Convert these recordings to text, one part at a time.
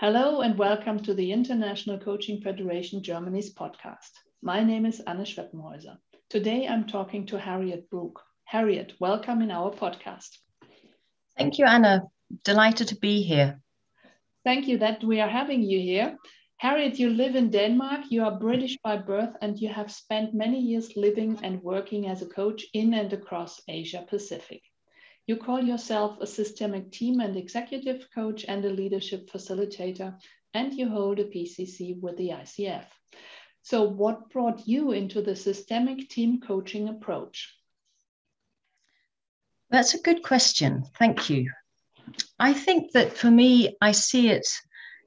Hello and welcome to the International Coaching Federation Germany's podcast. My name is Anne Schweppenhäuser. Today I'm talking to Harriet Brook. Harriet, welcome in our podcast. Thank you, Anna. Delighted to be here. Thank you that we are having you here. Harriet, you live in Denmark, you are British by birth, and you have spent many years living and working as a coach in and across Asia Pacific. You call yourself a systemic team and executive coach and a leadership facilitator, and you hold a PCC with the ICF. So, what brought you into the systemic team coaching approach? That's a good question. Thank you. I think that for me, I see it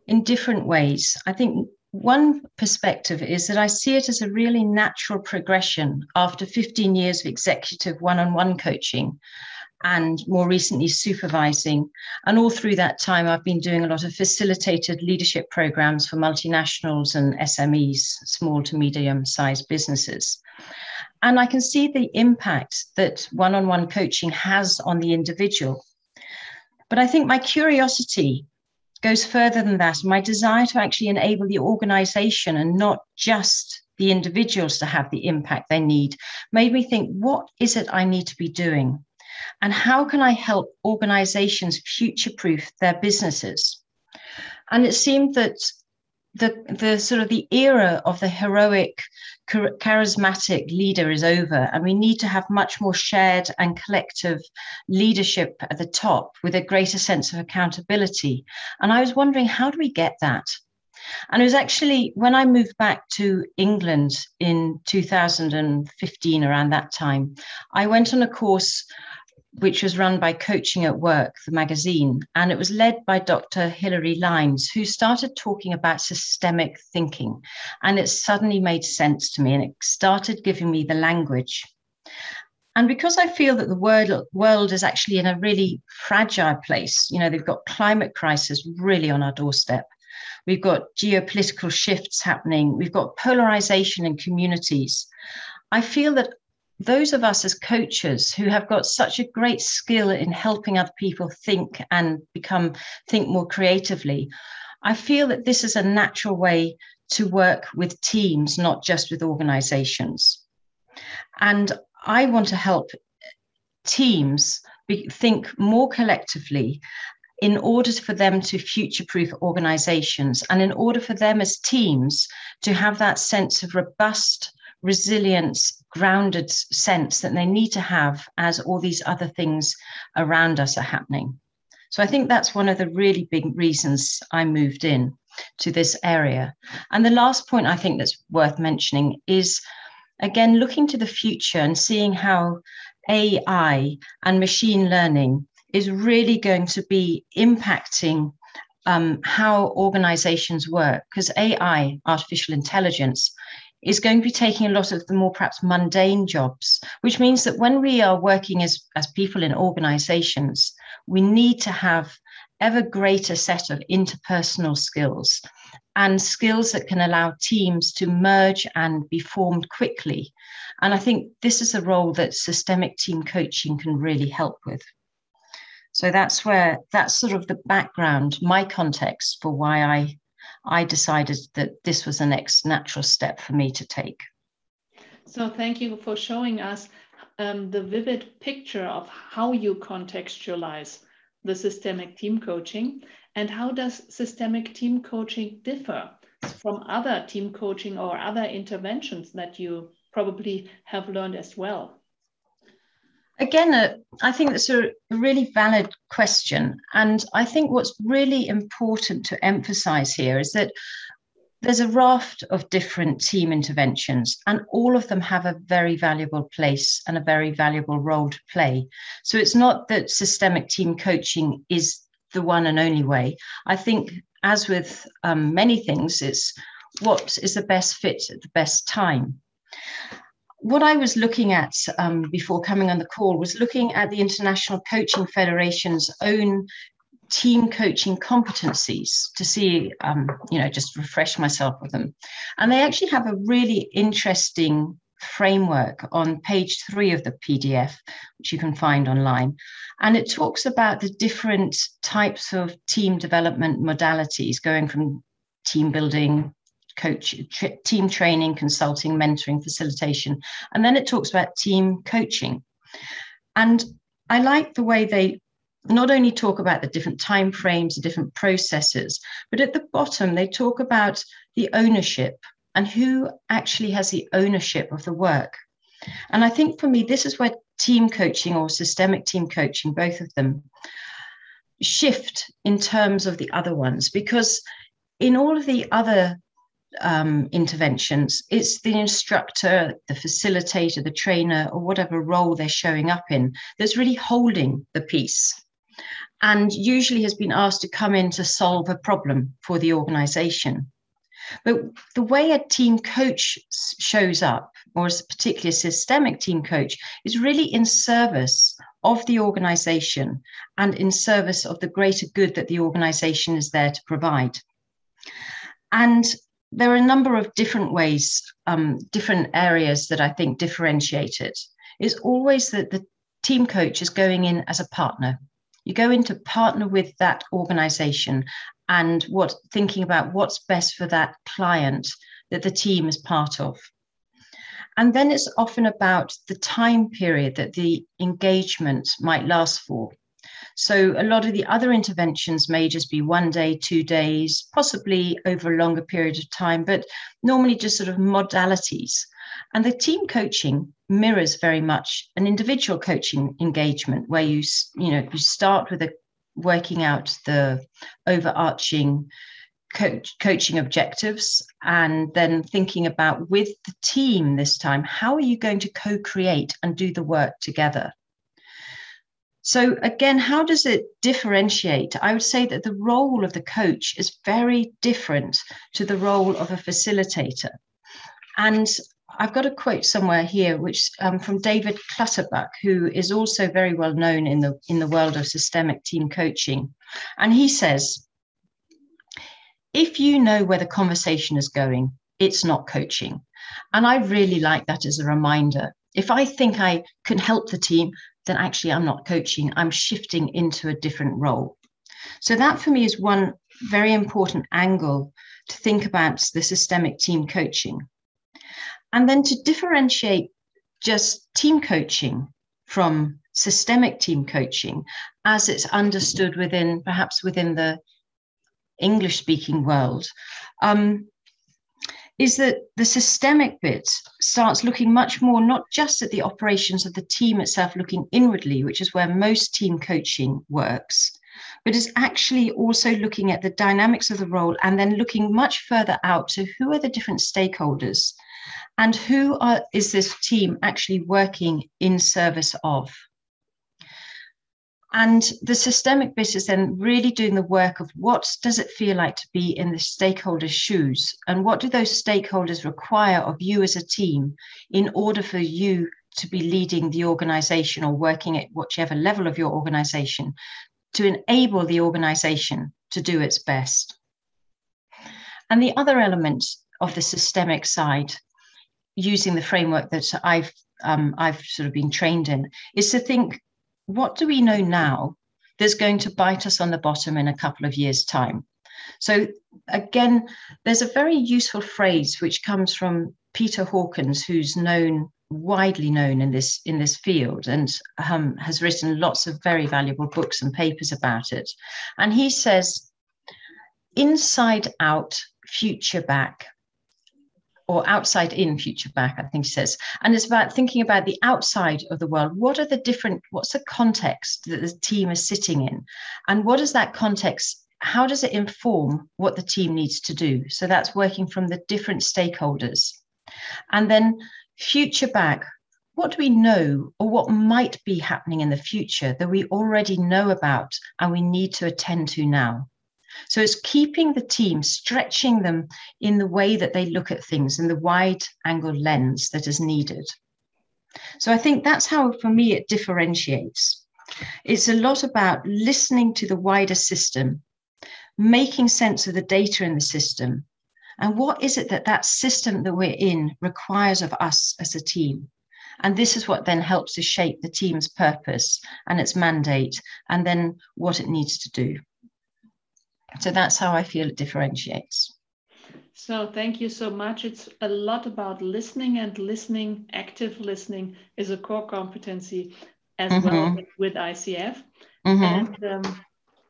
in different ways. I think one perspective is that I see it as a really natural progression after 15 years of executive one on one coaching and more recently supervising. And all through that time, I've been doing a lot of facilitated leadership programs for multinationals and SMEs, small to medium sized businesses. And I can see the impact that one on one coaching has on the individual. But I think my curiosity goes further than that. My desire to actually enable the organization and not just the individuals to have the impact they need made me think what is it I need to be doing? And how can I help organizations future proof their businesses? And it seemed that the, the sort of the era of the heroic, charismatic leader is over, and we need to have much more shared and collective leadership at the top with a greater sense of accountability. And I was wondering, how do we get that? And it was actually when I moved back to England in 2015, around that time, I went on a course which was run by Coaching at Work, the magazine, and it was led by Dr. Hilary Lines, who started talking about systemic thinking. And it suddenly made sense to me and it started giving me the language. And because I feel that the world, world is actually in a really fragile place, you know, they've got climate crisis really on our doorstep. We've got geopolitical shifts happening. We've got polarization in communities. I feel that those of us as coaches who have got such a great skill in helping other people think and become think more creatively i feel that this is a natural way to work with teams not just with organizations. And i want to help teams be, think more collectively in order for them to future proof organizations and in order for them as teams to have that sense of robust resilience grounded sense that they need to have as all these other things around us are happening. So I think that's one of the really big reasons I moved in to this area. And the last point I think that's worth mentioning is again looking to the future and seeing how AI and machine learning is really going to be impacting um, how organizations work because AI, artificial intelligence, is going to be taking a lot of the more perhaps mundane jobs, which means that when we are working as, as people in organizations, we need to have ever greater set of interpersonal skills and skills that can allow teams to merge and be formed quickly. And I think this is a role that systemic team coaching can really help with. So that's where that's sort of the background, my context for why I I decided that this was the next natural step for me to take. So, thank you for showing us um, the vivid picture of how you contextualize the systemic team coaching and how does systemic team coaching differ from other team coaching or other interventions that you probably have learned as well? Again, uh, I think that's a, really valid question. And I think what's really important to emphasize here is that there's a raft of different team interventions, and all of them have a very valuable place and a very valuable role to play. So it's not that systemic team coaching is the one and only way. I think, as with um, many things, it's what is the best fit at the best time what I was looking at um, before coming on the call was looking at the International Coaching Federation's own team coaching competencies to see, um, you know, just refresh myself with them. And they actually have a really interesting framework on page three of the PDF, which you can find online. And it talks about the different types of team development modalities, going from team building, coach, team training, consulting, mentoring, facilitation. And then it talks about team coaching. And I like the way they not only talk about the different time frames, the different processes, but at the bottom, they talk about the ownership and who actually has the ownership of the work. And I think for me, this is where team coaching or systemic team coaching, both of them, shift in terms of the other ones, because in all of the other um, interventions, it's the instructor, the facilitator, the trainer, or whatever role they're showing up in that's really holding the piece and usually has been asked to come in to solve a problem for the organization. But the way a team coach shows up, or particularly a systemic team coach, is really in service of the organization and in service of the greater good that the organization is there to provide. And there are a number of different ways, um, different areas that I think differentiate it. Is always that the team coach is going in as a partner. You go in to partner with that organization and what thinking about what's best for that client that the team is part of. And then it's often about the time period that the engagement might last for. So a lot of the other interventions may just be one day, two days, possibly over a longer period of time, but normally just sort of modalities. And the team coaching mirrors very much an individual coaching engagement where you, you know, you start with a working out the overarching coach, coaching objectives and then thinking about with the team this time how are you going to co-create and do the work together so again how does it differentiate i would say that the role of the coach is very different to the role of a facilitator and I've got a quote somewhere here, which um, from David Clutterbuck, who is also very well known in the in the world of systemic team coaching, and he says, "If you know where the conversation is going, it's not coaching." And I really like that as a reminder. If I think I can help the team, then actually I'm not coaching. I'm shifting into a different role. So that for me is one very important angle to think about the systemic team coaching. And then to differentiate just team coaching from systemic team coaching as it's understood within perhaps within the English speaking world um, is that the systemic bit starts looking much more not just at the operations of the team itself, looking inwardly, which is where most team coaching works, but is actually also looking at the dynamics of the role and then looking much further out to who are the different stakeholders and who are, is this team actually working in service of? And the systemic bit is then really doing the work of what does it feel like to be in the stakeholders' shoes? And what do those stakeholders require of you as a team in order for you to be leading the organization or working at whichever level of your organization to enable the organization to do its best? And the other element of the systemic side using the framework that I've um, I've sort of been trained in is to think, what do we know now that's going to bite us on the bottom in a couple of years' time? So again, there's a very useful phrase which comes from Peter Hawkins, who's known widely known in this in this field and um, has written lots of very valuable books and papers about it. And he says, inside out, future back or outside in future back i think he says. And it's about thinking about the outside of the world. What are the different what's the context that the team is sitting in? And what is that context? How does it inform what the team needs to do? So that's working from the different stakeholders. And then future back what do we know or what might be happening in the future that we already know about and we need to attend to now so it's keeping the team, stretching them in the way that they look at things in the wide angle lens that is needed. So I think that's how, for me, it differentiates. It's a lot about listening to the wider system, making sense of the data in the system, And what is it that that system that we're in requires of us as a team? And this is what then helps to shape the team's purpose and its mandate, and then what it needs to do. So that's how I feel it differentiates. So thank you so much. It's a lot about listening and listening, active listening is a core competency as mm-hmm. well with ICF. Mm-hmm. And um,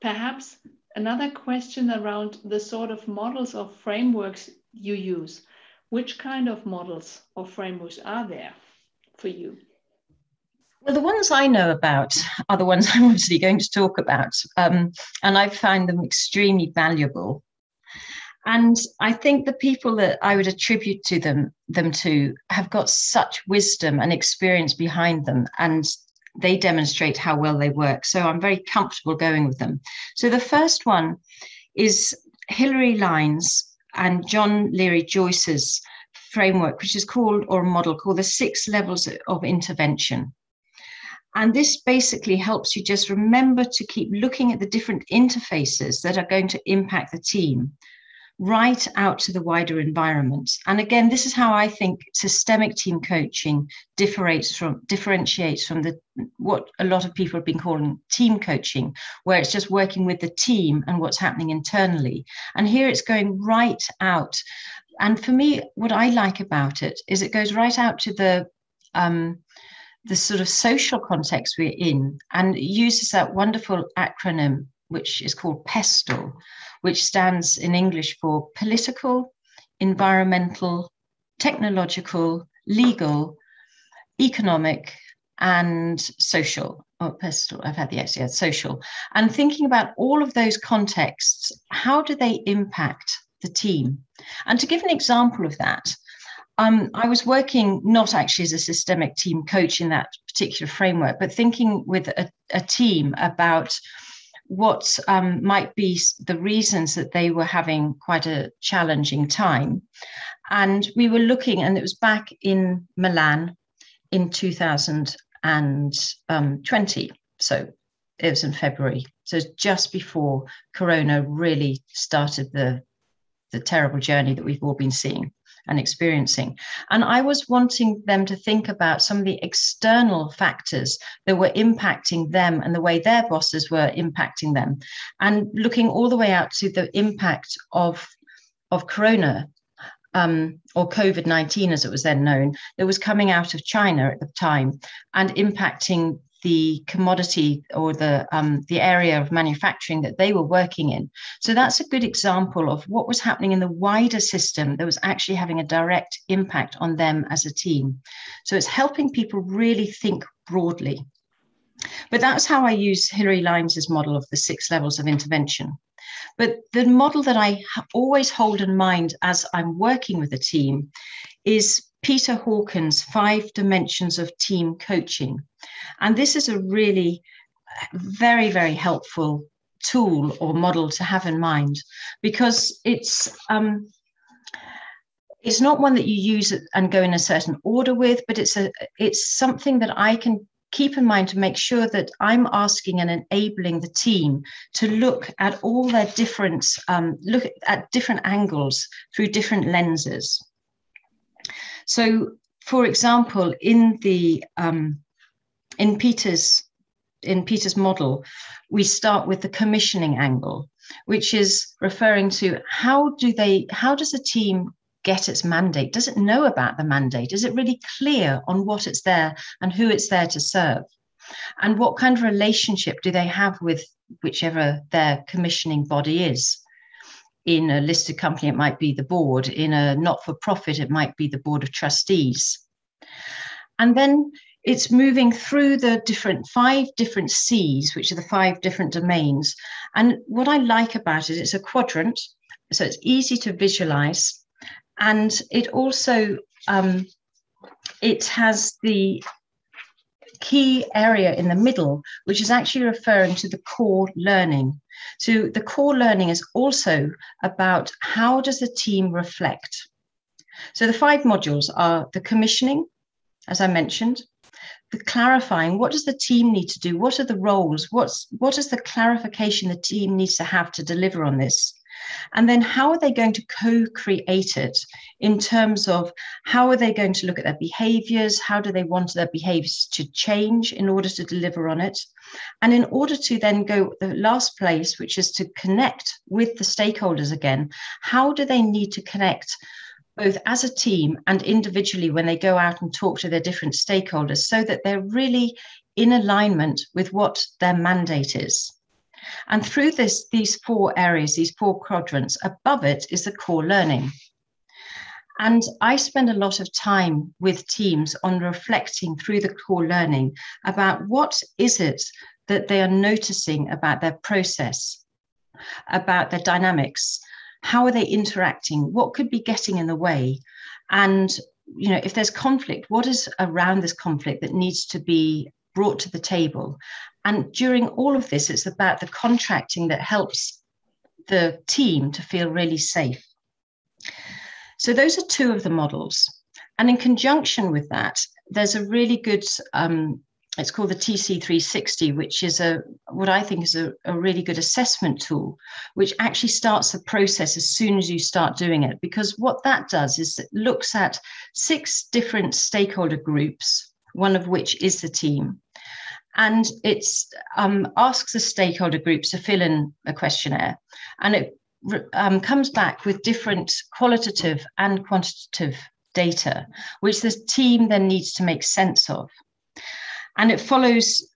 perhaps another question around the sort of models or frameworks you use. Which kind of models or frameworks are there for you? Well, the ones I know about are the ones I'm obviously going to talk about, um, and I find them extremely valuable. And I think the people that I would attribute to them them to have got such wisdom and experience behind them, and they demonstrate how well they work. So I'm very comfortable going with them. So the first one is Hilary Lines and John Leary Joyce's framework, which is called, or a model called the six levels of intervention. And this basically helps you just remember to keep looking at the different interfaces that are going to impact the team right out to the wider environment. And again, this is how I think systemic team coaching differentiates from differentiates from the what a lot of people have been calling team coaching, where it's just working with the team and what's happening internally. And here it's going right out. And for me, what I like about it is it goes right out to the um, the sort of social context we're in and uses that wonderful acronym which is called PESTLE, which stands in English for political, environmental, technological, legal, economic, and social. Oh, PESTLE, I've had the X, yeah, social. And thinking about all of those contexts, how do they impact the team? And to give an example of that, um, I was working not actually as a systemic team coach in that particular framework, but thinking with a, a team about what um, might be the reasons that they were having quite a challenging time. And we were looking, and it was back in Milan in 2020. So it was in February. So just before Corona really started the, the terrible journey that we've all been seeing and experiencing. And I was wanting them to think about some of the external factors that were impacting them and the way their bosses were impacting them, and looking all the way out to the impact of, of Corona. Um, or COVID 19, as it was then known, that was coming out of China at the time and impacting the commodity or the um, the area of manufacturing that they were working in. So that's a good example of what was happening in the wider system that was actually having a direct impact on them as a team. So it's helping people really think broadly. But that's how I use Hilary Lines's model of the six levels of intervention. But the model that I always hold in mind as I'm working with a team is Peter Hawkins' Five Dimensions of Team Coaching. And this is a really very, very helpful tool or model to have in mind because it's um, it's not one that you use and go in a certain order with, but it's a it's something that I can keep in mind to make sure that I'm asking and enabling the team to look at all their different um, look at different angles through different lenses. So, for example, in the um, in Peter's in Peter's model, we start with the commissioning angle, which is referring to how do they how does a team get its mandate? Does it know about the mandate? Is it really clear on what it's there and who it's there to serve? And what kind of relationship do they have with whichever their commissioning body is? In a listed company, it might be the board. In a not for profit, it might be the board of trustees. And then it's moving through the different five different C's, which are the five different domains. And what I like about it, it's a quadrant, so it's easy to visualize, and it also um, it has the key area in the middle, which is actually referring to the core learning. So the core learning is also about how does the team reflect. So the five modules are the commissioning, as I mentioned, the clarifying what does the team need to do? What are the roles? What's what is the clarification the team needs to have to deliver on this And then how are they going to co create it in terms of how are they going to look at their behaviors? How do they want their behaviors to change in order to deliver on it? And in order to then go the last place, which is to connect with the stakeholders again, how do they need to connect? both as a team and individually when they go out and talk to their different stakeholders so that they're really in alignment with what their mandate is. And through this, these four areas, these four quadrants, above it is the core learning. And I spend a lot of time with teams on reflecting through the core learning about what is it that they are noticing about their process, about their dynamics, how are they interacting, what could be getting in the way, and you know if there's conflict, what is around this conflict that needs to be brought to the table. And during all of this, it's about the contracting that helps the team to feel really safe. So, those are two of the models. And in conjunction with that, there's a really good, um, it's called the TC360, which is a what I think is a, a really good assessment tool, which actually starts the process as soon as you start doing it. Because what that does is it looks at six different stakeholder groups one of which is the team. And it um, asks the stakeholder groups to fill in a questionnaire. And it um, comes back with different qualitative and quantitative data, which the team then needs to make sense of. And it follows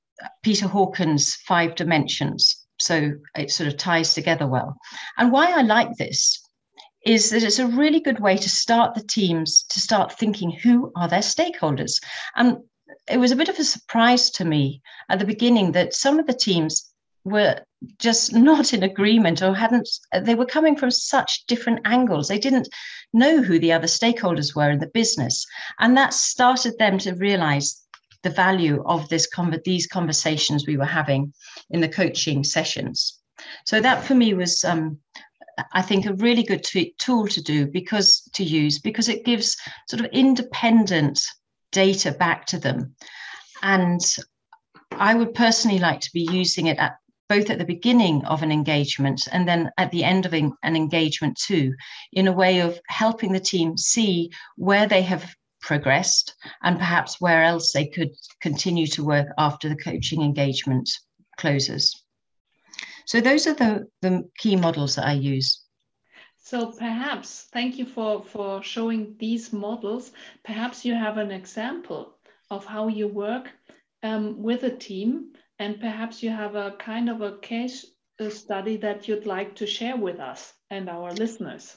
Peter Hawkins' five dimensions. So it sort of ties together well. And why I like this is that it's a really good way to start the teams to start thinking who are their stakeholders. And it was a bit of a surprise to me at the beginning that some of the teams were just not in agreement or hadn't they were coming from such different angles. They didn't know who the other stakeholders were in the business. And that started them to realize the value of this these conversations we were having in the coaching sessions. So that for me was um, I think a really good t- tool to do because to use because it gives sort of independent data back to them. And I would personally like to be using it at both at the beginning of an engagement and then at the end of an engagement too, in a way of helping the team see where they have progressed and perhaps where else they could continue to work after the coaching engagement closes. So those are the, the key models that I use. So perhaps, thank you for, for showing these models. Perhaps you have an example of how you work um, with a team and perhaps you have a kind of a case study that you'd like to share with us and our listeners.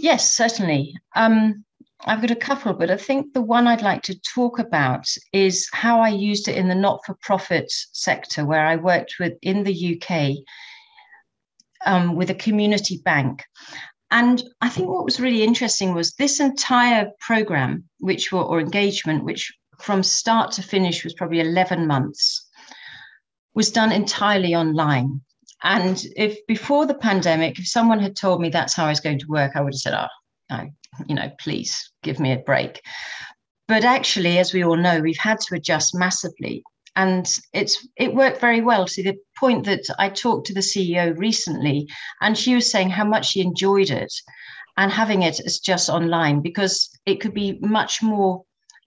Yes, certainly. Um, I've got a couple, but I think the one I'd like to talk about is how I used it in the not for profit sector, where I worked with in the UK um, with a community bank. And I think what was really interesting was this entire program, which were, or engagement, which from start to finish was probably 11 months, was done entirely online. And if before the pandemic, if someone had told me that's how I was going to work, I would have said, oh, I, you know, please give me a break. But actually, as we all know, we've had to adjust massively. And it's it worked very well to the point that I talked to the CEO recently, and she was saying how much she enjoyed it and having it as just online because it could be much more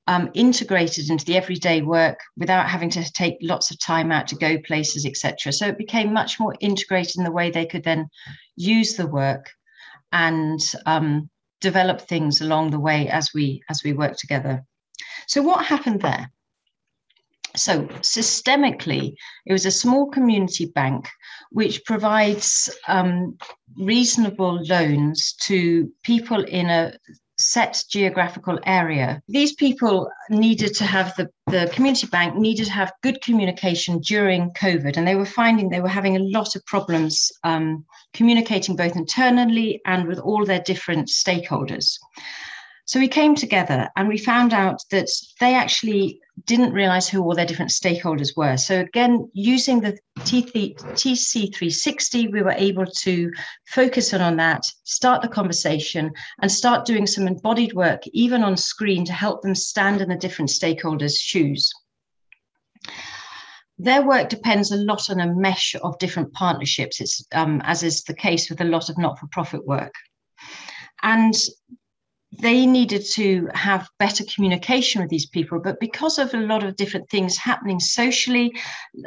um, integrated into the everyday work without having to take lots of time out to go places, etc. So it became much more integrated in the way they could then use the work and um, develop things along the way as we as we work together. So what happened there? So systemically, it was a small community bank which provides um, reasonable loans to people in a set geographical area. These people needed to have the, the community bank needed to have good communication during COVID, and they were finding they were having a lot of problems um, communicating both internally and with all their different stakeholders. So we came together and we found out that they actually didn't realize who all their different stakeholders were. So again, using the TC360, we were able to focus on, on that, start the conversation and start doing some embodied work, even on screen to help them stand in the different stakeholders' shoes. their work depends a lot on a mesh of different partnerships, it's, um, as is the case with a lot of not for profit work. And they needed to have better communication with these people but because of a lot of different things happening socially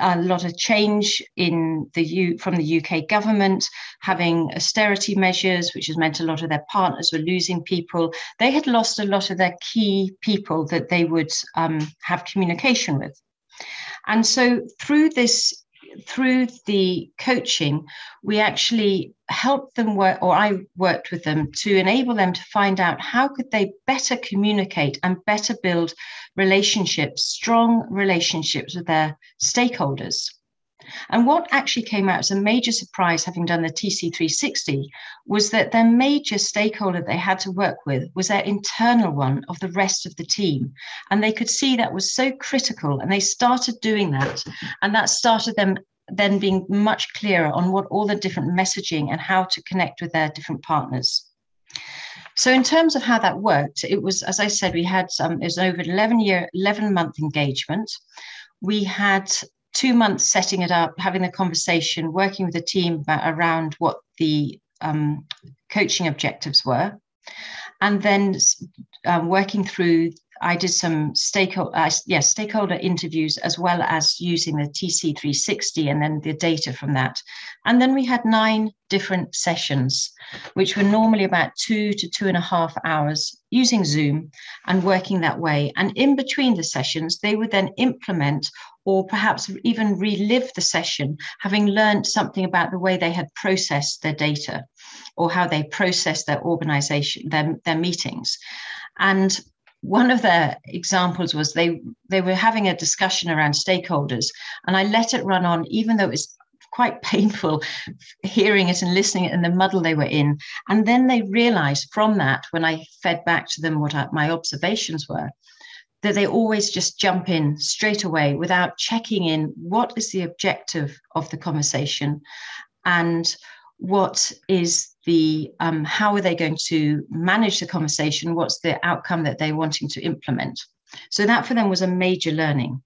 a lot of change in the U, from the UK government having austerity measures which has meant a lot of their partners were losing people they had lost a lot of their key people that they would um, have communication with. And so through this through the coaching, we actually helped them work, or I worked with them to enable them to find out how could they better communicate and better build relationships, strong relationships with their stakeholders. And what actually came out as a major surprise, having done the TC360, was that their major stakeholder they had to work with was their internal one of the rest of the team. And they could see that was so critical. And they started doing that. And that started them then being much clearer on what all the different messaging and how to connect with their different partners. So in terms of how that worked, it was, as I said, we had some, it was over 11 year, 11 month engagement. We had two months setting it up, having the conversation, working with the team around what the um, coaching objectives were, and then um, working through. I did some stakeholder, uh, yes, stakeholder interviews as well as using the TC360 and then the data from that. And then we had nine different sessions, which were normally about two to two and a half hours using Zoom and working that way. And in between the sessions, they would then implement or perhaps even relive the session, having learned something about the way they had processed their data or how they processed their organization, their, their meetings. And one of their examples was they they were having a discussion around stakeholders and i let it run on even though it was quite painful hearing it and listening it in the muddle they were in. And then they realized from that when i fed back to them what my observations were that they always just jump in straight away without checking in what is the objective of the conversation. And what is the um, how are they going to manage the conversation what's the outcome that they're wanting to implement so that for them was a major learning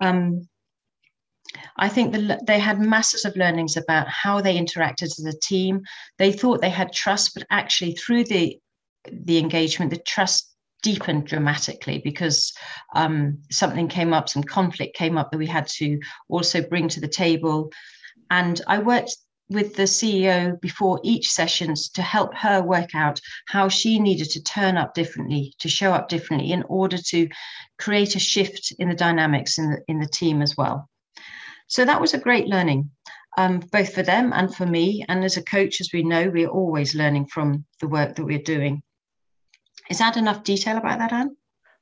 um, I think the, they had masses of learnings about how they interacted as a team. They thought they had trust, but actually through the the engagement, the trust deepened dramatically because um, something came up, some conflict came up that we had to also bring to the table. And I worked with the CEO before each sessions to help her work out how she needed to turn up differently, to show up differently in order to create a shift in the dynamics in the, in the team as well. So that was a great learning, um, both for them and for me. And as a coach, as we know, we're always learning from the work that we're doing. Is that enough detail about that, Anne?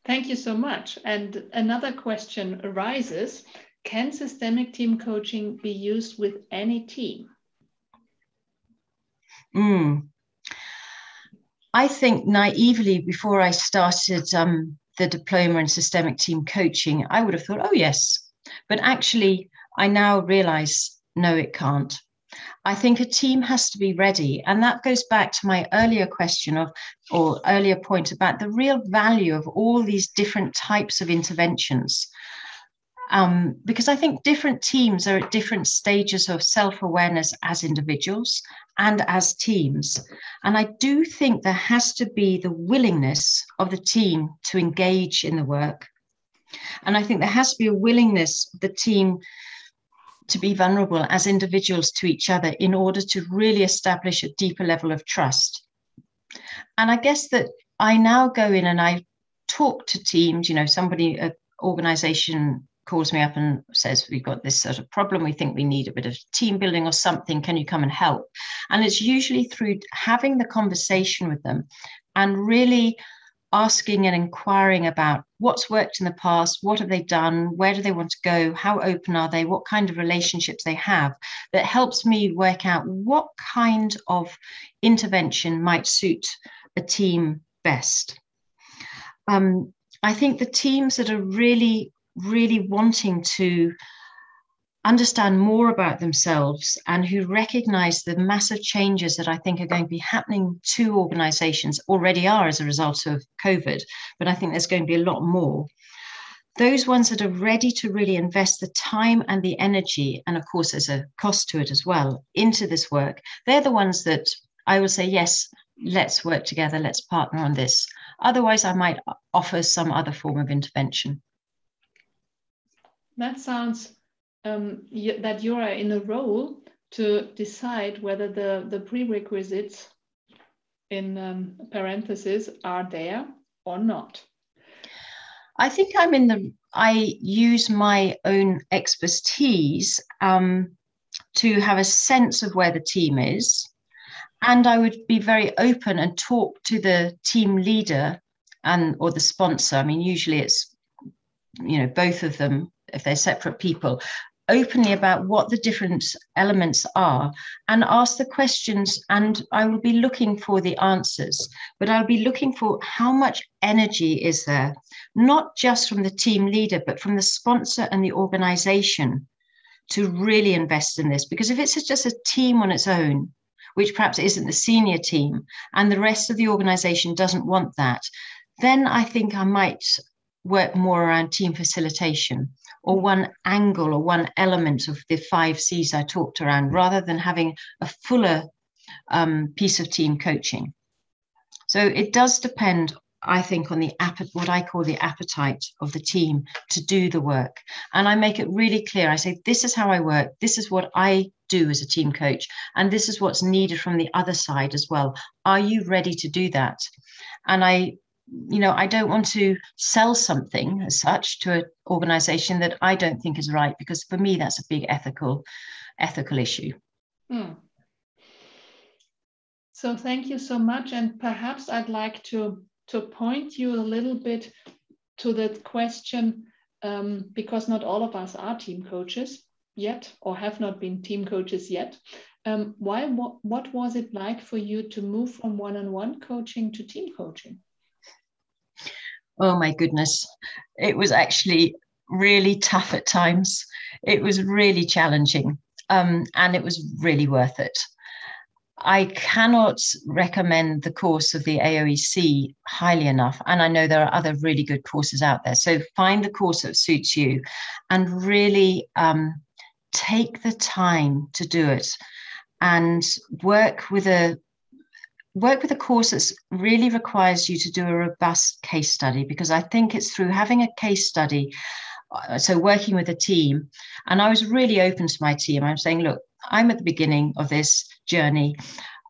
Thank you so much. And another question arises Can systemic team coaching be used with any team? Mm. I think naively, before I started um, the diploma in systemic team coaching, I would have thought, oh, yes. But actually, I now realize no, it can't. I think a team has to be ready. And that goes back to my earlier question of, or earlier point about the real value of all these different types of interventions. Um, because I think different teams are at different stages of self awareness as individuals and as teams. And I do think there has to be the willingness of the team to engage in the work. And I think there has to be a willingness of the team to be vulnerable as individuals to each other in order to really establish a deeper level of trust. And I guess that I now go in and I talk to teams, you know, somebody, an organization calls me up and says, We've got this sort of problem. We think we need a bit of team building or something. Can you come and help? And it's usually through having the conversation with them and really asking and inquiring about what's worked in the past, what have they done, where do they want to go, how open are they, what kind of relationships they have, that helps me work out what kind of intervention might suit a team best. Um, I think the teams that are really, really wanting to understand more about themselves and who recognize the massive changes that I think are going to be happening to organizations already are as a result of COVID, but I think there's going to be a lot more. those ones that are ready to really invest the time and the energy, and of course, there's a cost to it as well, into this work, they're the ones that I will say, yes, let's work together, let's partner on this. Otherwise, I might offer some other form of intervention. That sounds um, that you are in a role to decide whether the, the prerequisites in um, parentheses are there or not. I think I'm in the, I use my own expertise um, to have a sense of where the team is. And I would be very open and talk to the team leader and or the sponsor. I mean, usually it's, you know, both of them if they're separate people openly about what the different elements are and ask the questions. And i will be looking for the answers but i'll be looking for how much energy is there not just from the team leader but from the sponsor and the organization to really invest in this. Because if it's just a team on its own which perhaps isn't the senior team and the rest of the organization doesn't want that then i think i might work more around team facilitation or one angle or one element of the five C's I talked around, rather than having a fuller um, piece of team coaching. So it does depend, I think, on the what I call the appetite of the team to do the work. And I make it really clear. I say, this is how I work. This is what I do as a team coach. And this is what's needed from the other side as well. Are you ready to do that? And I you know, I don't want to sell something as such to an organization that I don't think is right, because for me, that's a big ethical, ethical issue. Hmm. So thank you so much. And perhaps I'd like to, to point you a little bit to that question, um, because not all of us are team coaches yet, or have not been team coaches yet. Um, why, what, what was it like for you to move from one-on-one coaching to team coaching? Oh my goodness, it was actually really tough at times. It was really challenging um, and it was really worth it. I cannot recommend the course of the AOEC highly enough. And I know there are other really good courses out there. So find the course that suits you and really um, take the time to do it and work with a work with a course that really requires you to do a robust case study because I think it's through having a case study, uh, so working with a team, and I was really open to my team. I'm saying, look, I'm at the beginning of this journey.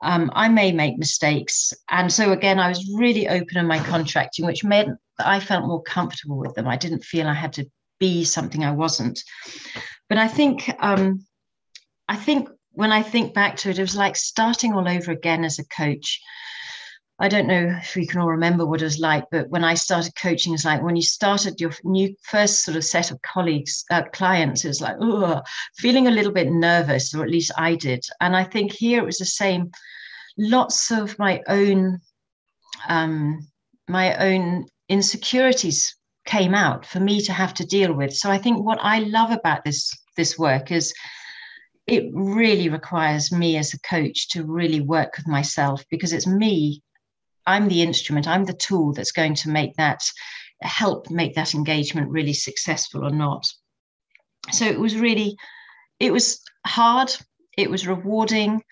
Um, I may make mistakes. And so, again, I was really open in my contracting, which meant that I felt more comfortable with them. I didn't feel I had to be something I wasn't. But I think, um, I think when I think back to it, it was like starting all over again as a coach. I don't know if we can all remember what it was like, but when I started coaching, it's like when you started your new first sort of set of colleagues, uh, clients, it was like, oh, feeling a little bit nervous, or at least I did. And I think here it was the same. Lots of my own, um, my own insecurities came out for me to have to deal with. So I think what I love about this this work is it really requires me as a coach to really work with myself because it's me. I'm the instrument. I'm the tool that's going to make that help make that engagement really successful or not. So it was really it was hard. It was rewarding.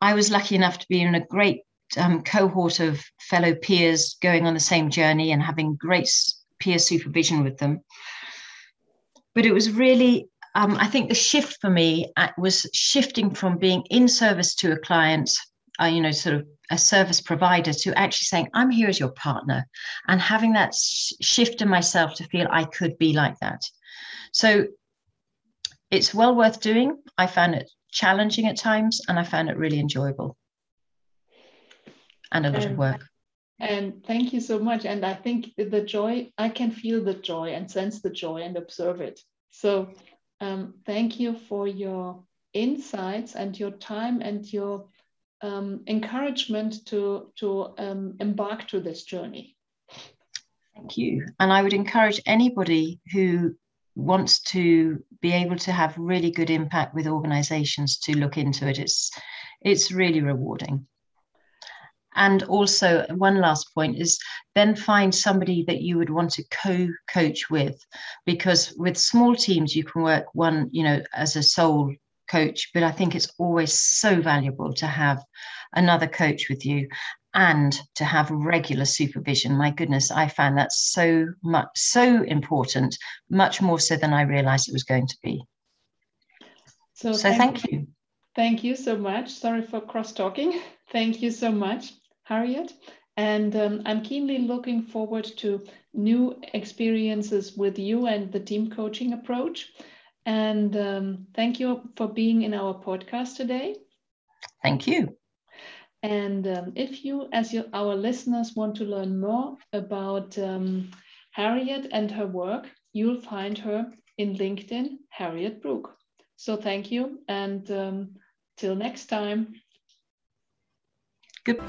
I was lucky enough to be in a great um, cohort of fellow peers going on the same journey and having great peer supervision with them. But it was really um, I think the shift for me uh, was shifting from being in service to a client, uh, you know, sort of a service provider, to actually saying, I'm here as your partner, and having that sh- shift in myself to feel I could be like that. So it's well worth doing. I found it challenging at times, and I found it really enjoyable and a lot of work. And thank you so much. And I think the joy, I can feel the joy and sense the joy and observe it. So um, thank you for your insights and your time and your um, encouragement to, to um, embark to this journey. Thank you. And I would encourage anybody who wants to be able to have really good impact with organizations to look into it. It's, it's really rewarding. And also, one last point is then find somebody that you would want to co coach with, because with small teams, you can work one, you know, as a sole coach, but I think it's always so valuable to have another coach with you and to have regular supervision. My goodness, I found that so much, so important, much more so than I realized it was going to be. So, so thank, thank you. Thank you so much. Sorry for cross talking. Thank you so much, Harriet. And um, I'm keenly looking forward to new experiences with you and the team coaching approach. And um, thank you for being in our podcast today. Thank you. And um, if you, as you, our listeners, want to learn more about um, Harriet and her work, you'll find her in LinkedIn, Harriet Brook. So thank you, and um, till next time. Good.